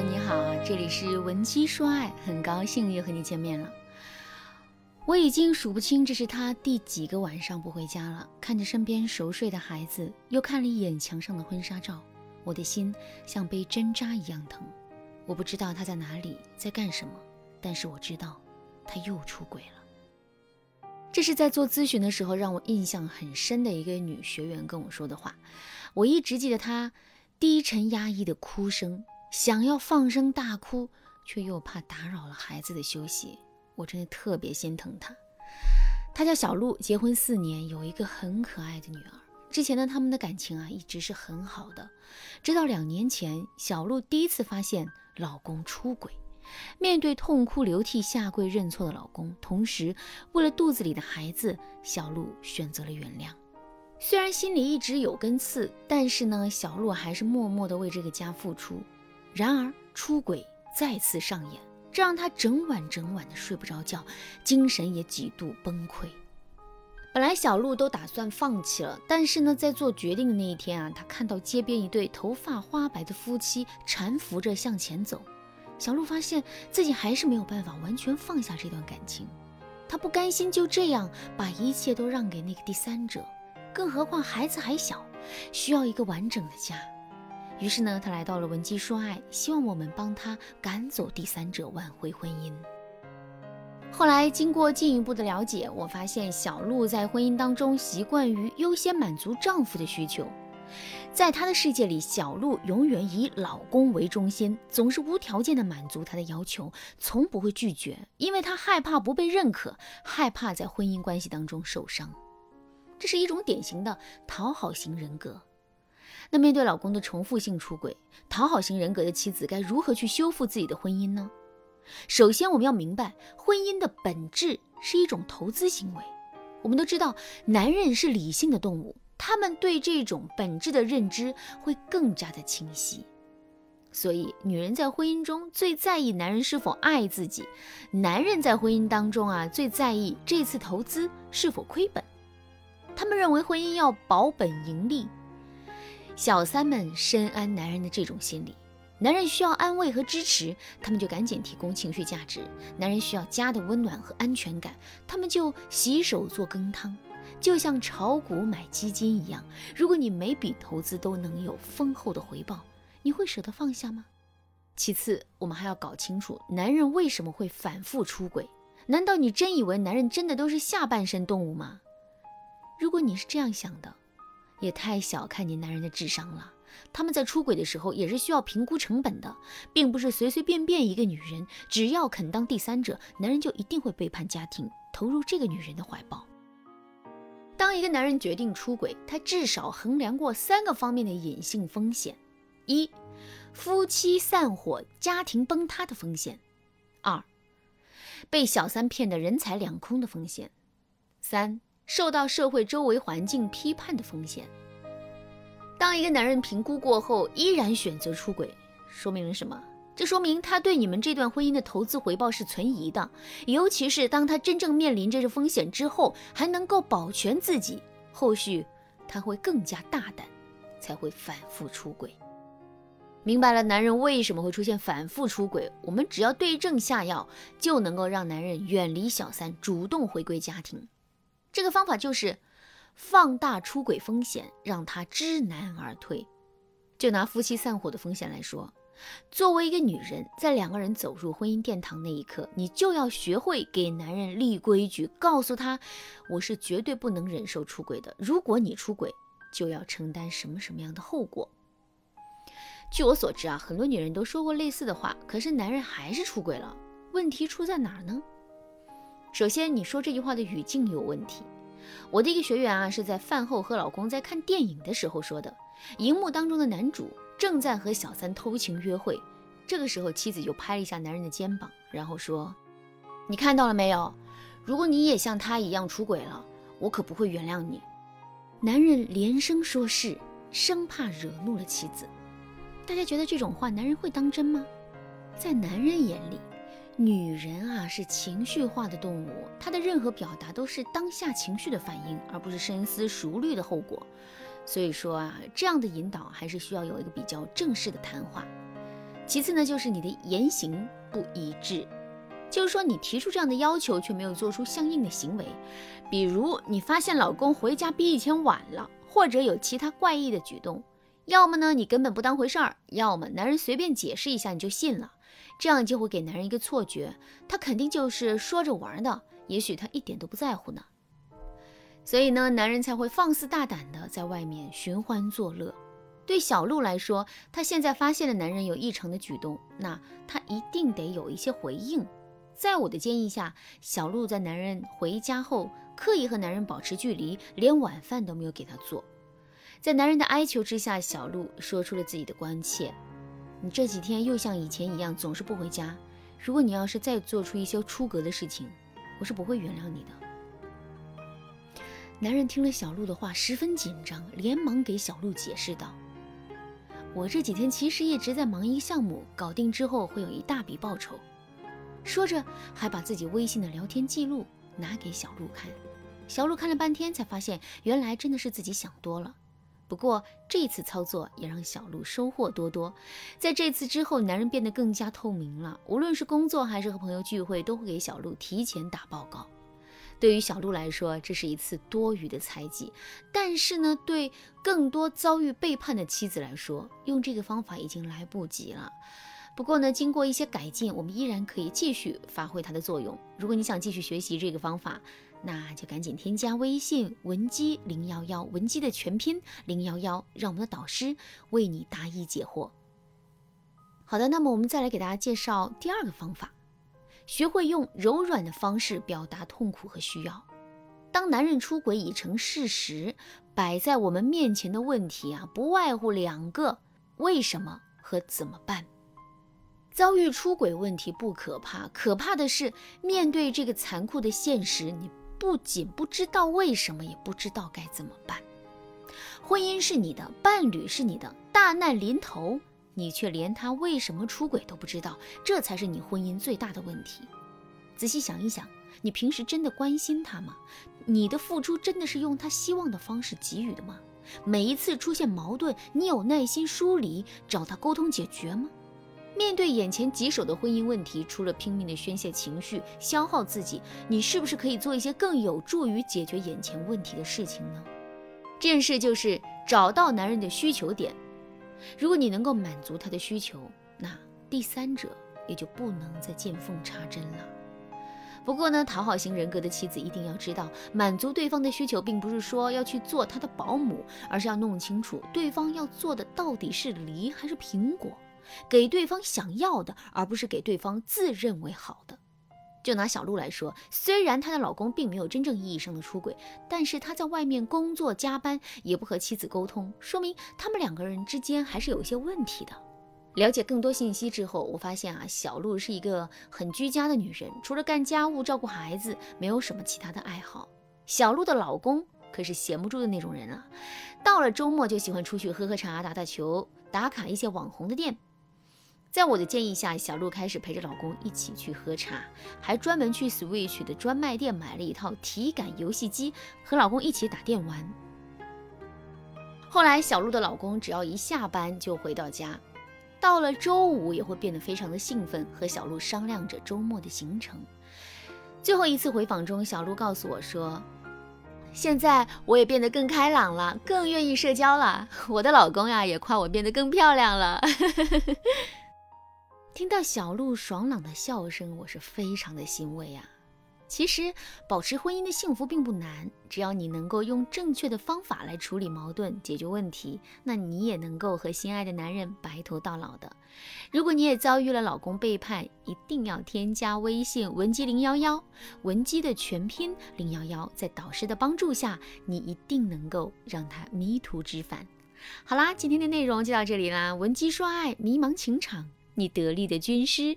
你好，这里是文姬说爱，很高兴又和你见面了。我已经数不清这是他第几个晚上不回家了。看着身边熟睡的孩子，又看了一眼墙上的婚纱照，我的心像被针扎一样疼。我不知道他在哪里，在干什么，但是我知道他又出轨了。这是在做咨询的时候让我印象很深的一个女学员跟我说的话。我一直记得她低沉压抑的哭声。想要放声大哭，却又怕打扰了孩子的休息，我真的特别心疼他。他叫小鹿，结婚四年，有一个很可爱的女儿。之前呢，他们的感情啊一直是很好的，直到两年前，小鹿第一次发现老公出轨。面对痛哭流涕下跪认错的老公，同时为了肚子里的孩子，小鹿选择了原谅。虽然心里一直有根刺，但是呢，小鹿还是默默的为这个家付出。然而出轨再次上演，这让他整晚整晚的睡不着觉，精神也几度崩溃。本来小鹿都打算放弃了，但是呢，在做决定的那一天啊，他看到街边一对头发花白的夫妻搀扶着向前走，小鹿发现自己还是没有办法完全放下这段感情，他不甘心就这样把一切都让给那个第三者，更何况孩子还小，需要一个完整的家。于是呢，他来到了文姬说爱，希望我们帮他赶走第三者，挽回婚姻。后来经过进一步的了解，我发现小鹿在婚姻当中习惯于优先满足丈夫的需求，在他的世界里，小鹿永远以老公为中心，总是无条件的满足他的要求，从不会拒绝，因为他害怕不被认可，害怕在婚姻关系当中受伤。这是一种典型的讨好型人格。那面对老公的重复性出轨，讨好型人格的妻子该如何去修复自己的婚姻呢？首先，我们要明白，婚姻的本质是一种投资行为。我们都知道，男人是理性的动物，他们对这种本质的认知会更加的清晰。所以，女人在婚姻中最在意男人是否爱自己，男人在婚姻当中啊最在意这次投资是否亏本。他们认为婚姻要保本盈利。小三们深谙男人的这种心理，男人需要安慰和支持，他们就赶紧提供情绪价值；男人需要家的温暖和安全感，他们就洗手做羹汤，就像炒股买基金一样。如果你每笔投资都能有丰厚的回报，你会舍得放下吗？其次，我们还要搞清楚男人为什么会反复出轨。难道你真以为男人真的都是下半身动物吗？如果你是这样想的，也太小看你男人的智商了。他们在出轨的时候也是需要评估成本的，并不是随随便便一个女人只要肯当第三者，男人就一定会背叛家庭，投入这个女人的怀抱。当一个男人决定出轨，他至少衡量过三个方面的隐性风险：一、夫妻散伙、家庭崩塌的风险；二、被小三骗得人财两空的风险；三。受到社会周围环境批判的风险。当一个男人评估过后依然选择出轨，说明了什么？这说明他对你们这段婚姻的投资回报是存疑的。尤其是当他真正面临着这风险之后，还能够保全自己，后续他会更加大胆，才会反复出轨。明白了，男人为什么会出现反复出轨？我们只要对症下药，就能够让男人远离小三，主动回归家庭。这个方法就是放大出轨风险，让他知难而退。就拿夫妻散伙的风险来说，作为一个女人，在两个人走入婚姻殿堂那一刻，你就要学会给男人立规矩，告诉他我是绝对不能忍受出轨的。如果你出轨，就要承担什么什么样的后果。据我所知啊，很多女人都说过类似的话，可是男人还是出轨了。问题出在哪儿呢？首先，你说这句话的语境有问题。我的一个学员啊，是在饭后和老公在看电影的时候说的。荧幕当中的男主正在和小三偷情约会，这个时候妻子就拍了一下男人的肩膀，然后说：“你看到了没有？如果你也像他一样出轨了，我可不会原谅你。”男人连声说是，生怕惹怒了妻子。大家觉得这种话男人会当真吗？在男人眼里。女人啊是情绪化的动物，她的任何表达都是当下情绪的反应，而不是深思熟虑的后果。所以说啊，这样的引导还是需要有一个比较正式的谈话。其次呢，就是你的言行不一致，就是说你提出这样的要求却没有做出相应的行为，比如你发现老公回家比以前晚了，或者有其他怪异的举动，要么呢你根本不当回事儿，要么男人随便解释一下你就信了，这样就会给男人一个错觉，他肯定就是说着玩的，也许他一点都不在乎呢。所以呢，男人才会放肆大胆的在外面寻欢作乐。对小鹿来说，她现在发现了男人有异常的举动，那她一定得有一些回应。在我的建议下，小鹿在男人回家后，刻意和男人保持距离，连晚饭都没有给他做。在男人的哀求之下，小鹿说出了自己的关切：“你这几天又像以前一样，总是不回家。如果你要是再做出一些出格的事情，我是不会原谅你的。”男人听了小鹿的话，十分紧张，连忙给小鹿解释道：“我这几天其实一直在忙一个项目，搞定之后会有一大笔报酬。”说着，还把自己微信的聊天记录拿给小鹿看。小鹿看了半天，才发现原来真的是自己想多了。不过这次操作也让小鹿收获多多。在这次之后，男人变得更加透明了，无论是工作还是和朋友聚会，都会给小鹿提前打报告。对于小鹿来说，这是一次多余的猜忌，但是呢，对更多遭遇背叛的妻子来说，用这个方法已经来不及了。不过呢，经过一些改进，我们依然可以继续发挥它的作用。如果你想继续学习这个方法，那就赶紧添加微信文姬零幺幺，文姬的全拼零幺幺，让我们的导师为你答疑解惑。好的，那么我们再来给大家介绍第二个方法。学会用柔软的方式表达痛苦和需要。当男人出轨已成事实，摆在我们面前的问题啊，不外乎两个：为什么和怎么办。遭遇出轨问题不可怕，可怕的是面对这个残酷的现实，你不仅不知道为什么，也不知道该怎么办。婚姻是你的，伴侣是你的，大难临头。你却连他为什么出轨都不知道，这才是你婚姻最大的问题。仔细想一想，你平时真的关心他吗？你的付出真的是用他希望的方式给予的吗？每一次出现矛盾，你有耐心梳理，找他沟通解决吗？面对眼前棘手的婚姻问题，除了拼命的宣泄情绪、消耗自己，你是不是可以做一些更有助于解决眼前问题的事情呢？这件事就是找到男人的需求点。如果你能够满足他的需求，那第三者也就不能再见缝插针了。不过呢，讨好型人格的妻子一定要知道，满足对方的需求，并不是说要去做他的保姆，而是要弄清楚对方要做的到底是梨还是苹果，给对方想要的，而不是给对方自认为好的。就拿小鹿来说，虽然她的老公并没有真正意义上的出轨，但是他在外面工作加班，也不和妻子沟通，说明他们两个人之间还是有一些问题的。了解更多信息之后，我发现啊，小鹿是一个很居家的女人，除了干家务、照顾孩子，没有什么其他的爱好。小鹿的老公可是闲不住的那种人啊，到了周末就喜欢出去喝喝茶、打打球、打卡一些网红的店。在我的建议下，小鹿开始陪着老公一起去喝茶，还专门去 Switch 的专卖店买了一套体感游戏机，和老公一起打电玩。后来，小鹿的老公只要一下班就回到家，到了周五也会变得非常的兴奋，和小鹿商量着周末的行程。最后一次回访中，小鹿告诉我说：“现在我也变得更开朗了，更愿意社交了。我的老公呀，也夸我变得更漂亮了。”听到小鹿爽朗的笑声，我是非常的欣慰啊。其实保持婚姻的幸福并不难，只要你能够用正确的方法来处理矛盾、解决问题，那你也能够和心爱的男人白头到老的。如果你也遭遇了老公背叛，一定要添加微信文姬零幺幺，文姬的全拼零幺幺，在导师的帮助下，你一定能够让他迷途知返。好啦，今天的内容就到这里啦，文姬说爱，迷茫情场。你得力的军师。